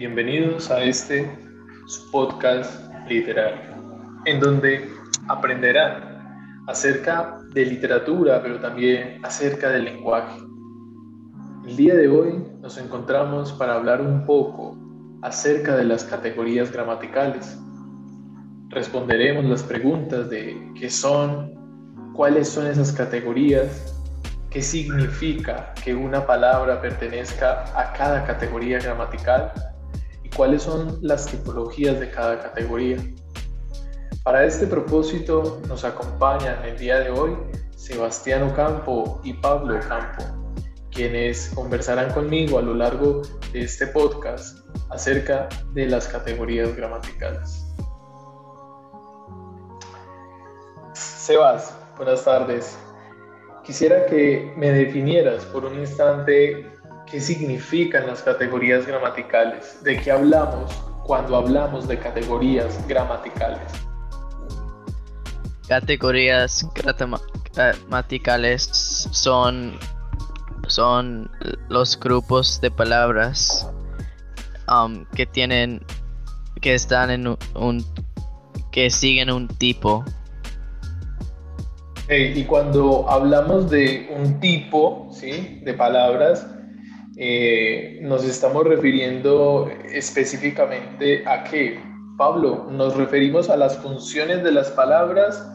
Bienvenidos a este podcast literario, en donde aprenderán acerca de literatura, pero también acerca del lenguaje. El día de hoy nos encontramos para hablar un poco acerca de las categorías gramaticales. Responderemos las preguntas de qué son, cuáles son esas categorías, qué significa que una palabra pertenezca a cada categoría gramatical cuáles son las tipologías de cada categoría. Para este propósito nos acompañan el día de hoy Sebastián Ocampo y Pablo Ocampo, quienes conversarán conmigo a lo largo de este podcast acerca de las categorías gramaticales. Sebas, buenas tardes. Quisiera que me definieras por un instante ¿Qué significan las categorías gramaticales? ¿De qué hablamos cuando hablamos de categorías gramaticales? Categorías gramaticales son, son los grupos de palabras um, que tienen que están en un, que siguen un tipo. y cuando hablamos de un tipo ¿sí? de palabras, eh, nos estamos refiriendo específicamente a qué? Pablo, ¿nos referimos a las funciones de las palabras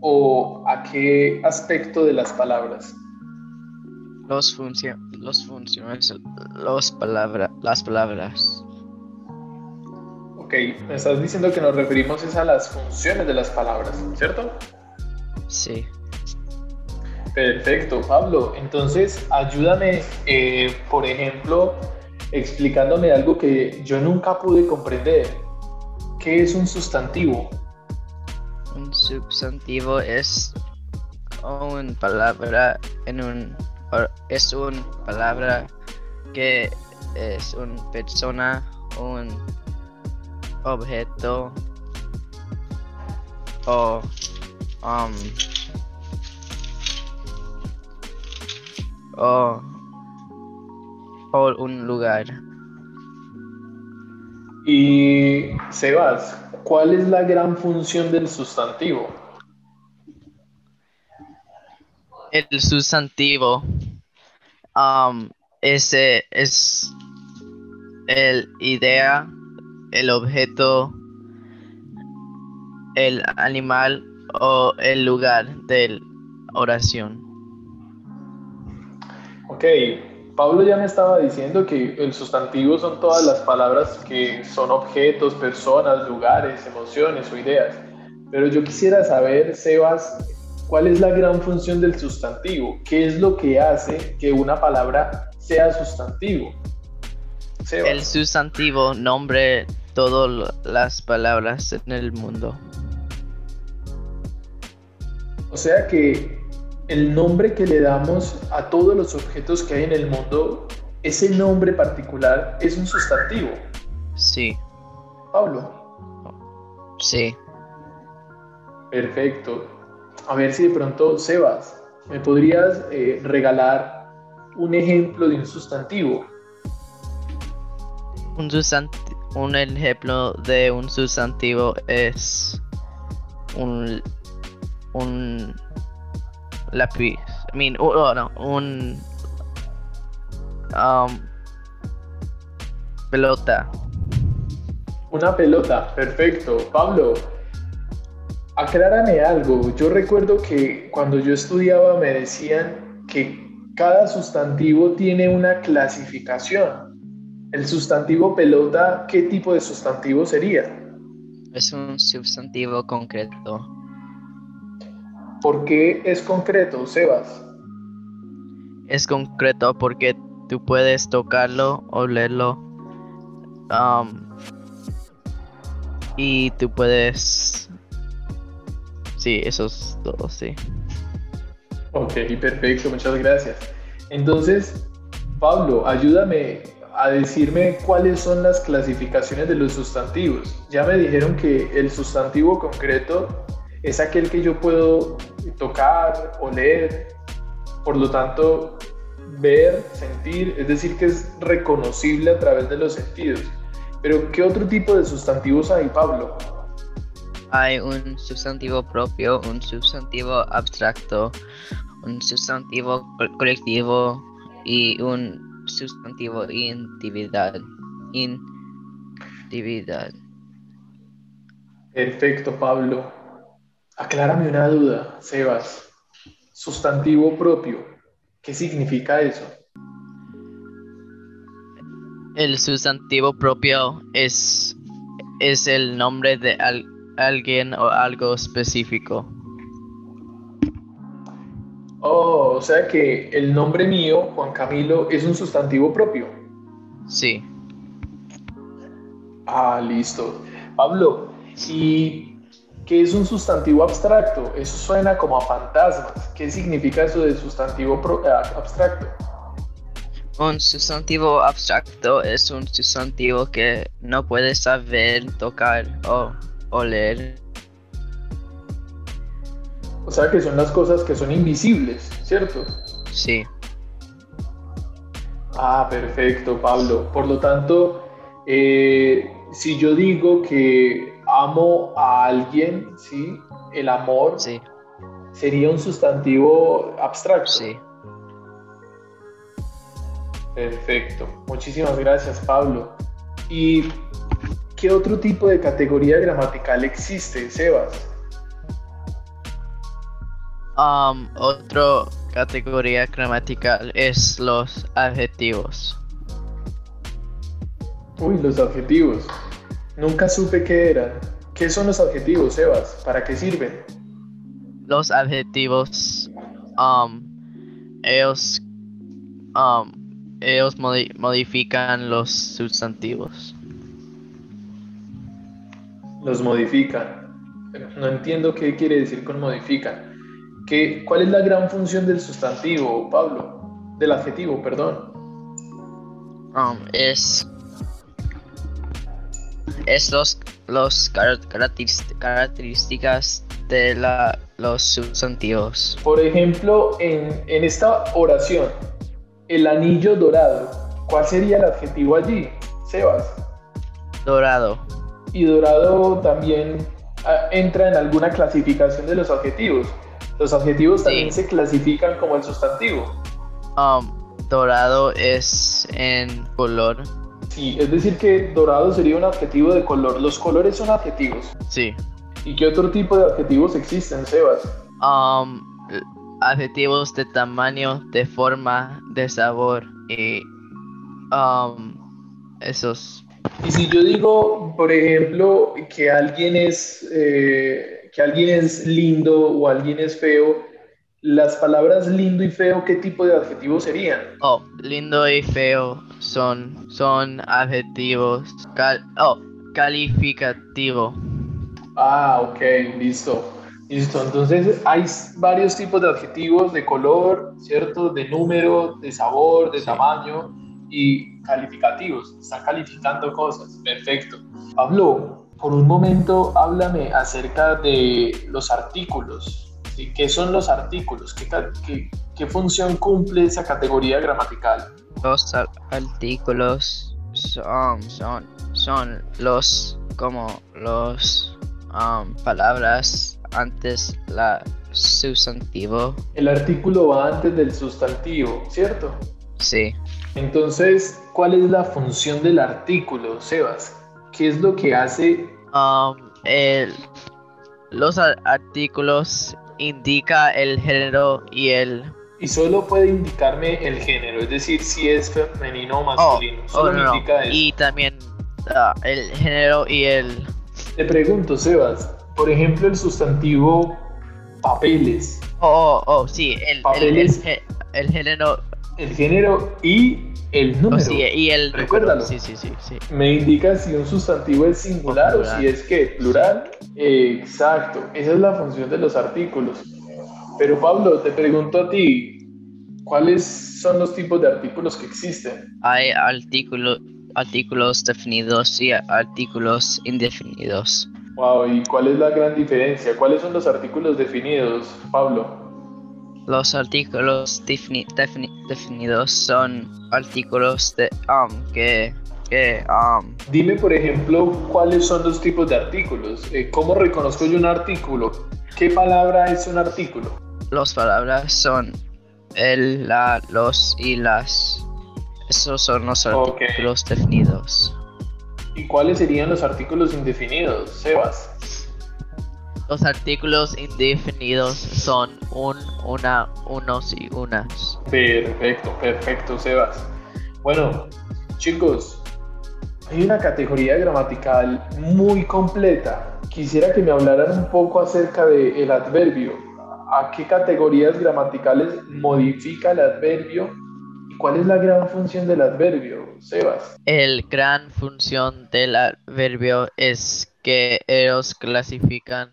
o a qué aspecto de las palabras? Los, los funciones, los palabra, las palabras. Ok, me estás diciendo que nos referimos es a las funciones de las palabras, ¿cierto? Sí. Perfecto, Pablo. Entonces, ayúdame, eh, por ejemplo, explicándome algo que yo nunca pude comprender. ¿Qué es un sustantivo? Un sustantivo es una palabra en un es una palabra que es una persona, un objeto o um, o, un lugar. Y Sebas, ¿cuál es la gran función del sustantivo? El sustantivo um, ese es el idea, el objeto, el animal o el lugar de oración. Ok, Pablo ya me estaba diciendo que el sustantivo son todas las palabras que son objetos, personas, lugares, emociones o ideas. Pero yo quisiera saber, Sebas, ¿cuál es la gran función del sustantivo? ¿Qué es lo que hace que una palabra sea sustantivo? El sustantivo nombre todas las palabras en el mundo. O sea que el nombre que le damos a todos los objetos que hay en el mundo, ese nombre particular es un sustantivo. Sí. Pablo. Sí. Perfecto. A ver si de pronto, Sebas, ¿me podrías eh, regalar un ejemplo de un sustantivo? Un, un ejemplo de un sustantivo es un, un lápiz. I mean, oh, no, un um, pelota. Una pelota, perfecto. Pablo, aclárame algo. Yo recuerdo que cuando yo estudiaba me decían que cada sustantivo tiene una clasificación. El sustantivo pelota, ¿qué tipo de sustantivo sería? Es un sustantivo concreto. ¿Por qué es concreto, Sebas? Es concreto porque tú puedes tocarlo, olerlo. Um, y tú puedes... Sí, eso es todo, sí. Ok, perfecto, muchas gracias. Entonces, Pablo, ayúdame a decirme cuáles son las clasificaciones de los sustantivos. Ya me dijeron que el sustantivo concreto es aquel que yo puedo tocar, oler, por lo tanto, ver, sentir, es decir, que es reconocible a través de los sentidos. Pero ¿qué otro tipo de sustantivos hay, Pablo? Hay un sustantivo propio, un sustantivo abstracto, un sustantivo colectivo y un sustantivo individual. Individual. Perfecto, Pablo. Aclárame una duda, Sebas. Sustantivo propio. ¿Qué significa eso? El sustantivo propio es, es el nombre de alguien o algo específico. Oh, o sea que el nombre mío, Juan Camilo, es un sustantivo propio. Sí. Ah, listo. Pablo, ¿y qué es un sustantivo abstracto? Eso suena como a fantasmas. ¿Qué significa eso de sustantivo eh, abstracto? Un sustantivo abstracto es un sustantivo que no puedes saber, tocar o oler. O sea que son las cosas que son invisibles, ¿cierto? Sí. Ah, perfecto, Pablo. Por lo tanto, eh, si yo digo que amo a alguien, ¿sí? El amor sí. sería un sustantivo abstracto. Sí. Perfecto. Muchísimas gracias, Pablo. ¿Y qué otro tipo de categoría gramatical existe, Sebas? Um, otra categoría gramatical es los adjetivos. Uy, los adjetivos. Nunca supe qué eran. ¿Qué son los adjetivos, Sebas? ¿Para qué sirven? Los adjetivos, um, ellos, um, ellos modifican los sustantivos. Los modifican. No entiendo qué quiere decir con modifican. ¿Qué, ¿Cuál es la gran función del sustantivo, Pablo? Del adjetivo, perdón. Um, es es los, los características de la, los sustantivos. Por ejemplo, en, en esta oración, el anillo dorado, ¿cuál sería el adjetivo allí, Sebas? Dorado. Y dorado también ah, entra en alguna clasificación de los adjetivos. Los adjetivos también se clasifican como el sustantivo. Um, dorado es en color Sí, es decir que dorado sería un adjetivo de color. Los colores son adjetivos. Sí. ¿Y qué otro tipo de adjetivos existen, Sebas? Um, adjetivos de tamaño, de forma, de sabor y um, esos. Y si yo digo, por ejemplo, que alguien es eh, que alguien es lindo o alguien es feo, las palabras lindo y feo, ¿qué tipo de adjetivos serían? Oh, lindo y feo son, son adjetivos. oh, calificativo. Ah, ok, listo. Listo, entonces hay varios tipos de adjetivos de color, ¿cierto? De número, de sabor, de tamaño y calificativos. Están calificando cosas. Perfecto. Pablo, por un momento háblame acerca de los artículos. ¿Qué son los artículos? ¿Qué, qué, función cumple esa categoría gramatical? Los artículos son, son, son los como los um, palabras antes la sustantivo. El artículo va antes del sustantivo, ¿cierto? Sí. Entonces, ¿cuál es la función del artículo, Sebas? ¿Qué es lo que hace? Um, el, los artículos indica el género y el... Y solo puede indicarme el género, es decir, si es femenino o masculino. Oh, solo oh, indica eso. Y también ah, el género y el... Te pregunto, Sebas, por ejemplo, el sustantivo papeles. Oh, oh, oh sí, el, papeles, el, género... El género y el número. sí, y el Recuérdalo. Sí, sí, sí, sí. Me indica si un sustantivo es singular o, si es que plural. exacto, esa es la función de los artículos. Pero Pablo, te pregunto a ti, ¿cuáles son los tipos de artículos que existen? Hay artículos artículos definidos y artículos indefinidos. Wow, ¿y cuál es la gran diferencia? ¿Cuáles son los artículos definidos, Pablo? Los artículos definidos son artículos de, um, que que um, Dime, por ejemplo, cuáles son los tipos de artículos. Eh, ¿Cómo reconozco yo un artículo? ¿Qué palabra es un artículo? las palabras son el, la, los y las. Esos son los artículos definidos. ¿Y cuáles serían los artículos indefinidos, Sebas? Los artículos indefinidos son un, una, unos y unas. Perfecto, perfecto, Sebas. Bueno, chicos, hay una categoría gramatical muy completa. Quisiera que me hablaran un poco acerca del adverbio. ¿A qué categorías gramaticales modifica el adverbio? ¿Y cuál es la gran función del adverbio, Sebas? El gran función del adverbio es que ellos clasifican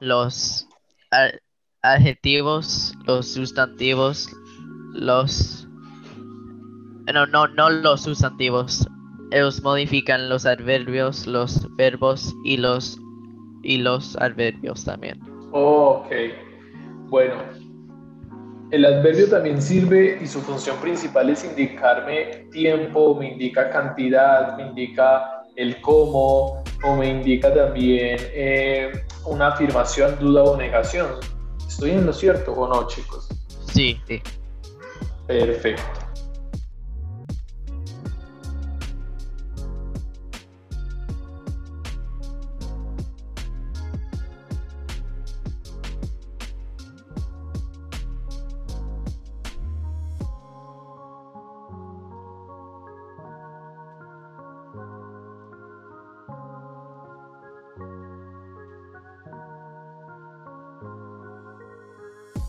los adjetivos, los sustantivos, los no, no, no los sustantivos. Ellos modifican los adverbios, los verbos y los y los adverbios también. Ok, bueno, el adverbio también sirve y su función principal es indicarme tiempo, me indica cantidad, me indica el cómo o me indica también eh, una afirmación, duda o negación. ¿Estoy en lo cierto o no, chicos? Sí, sí. Perfecto.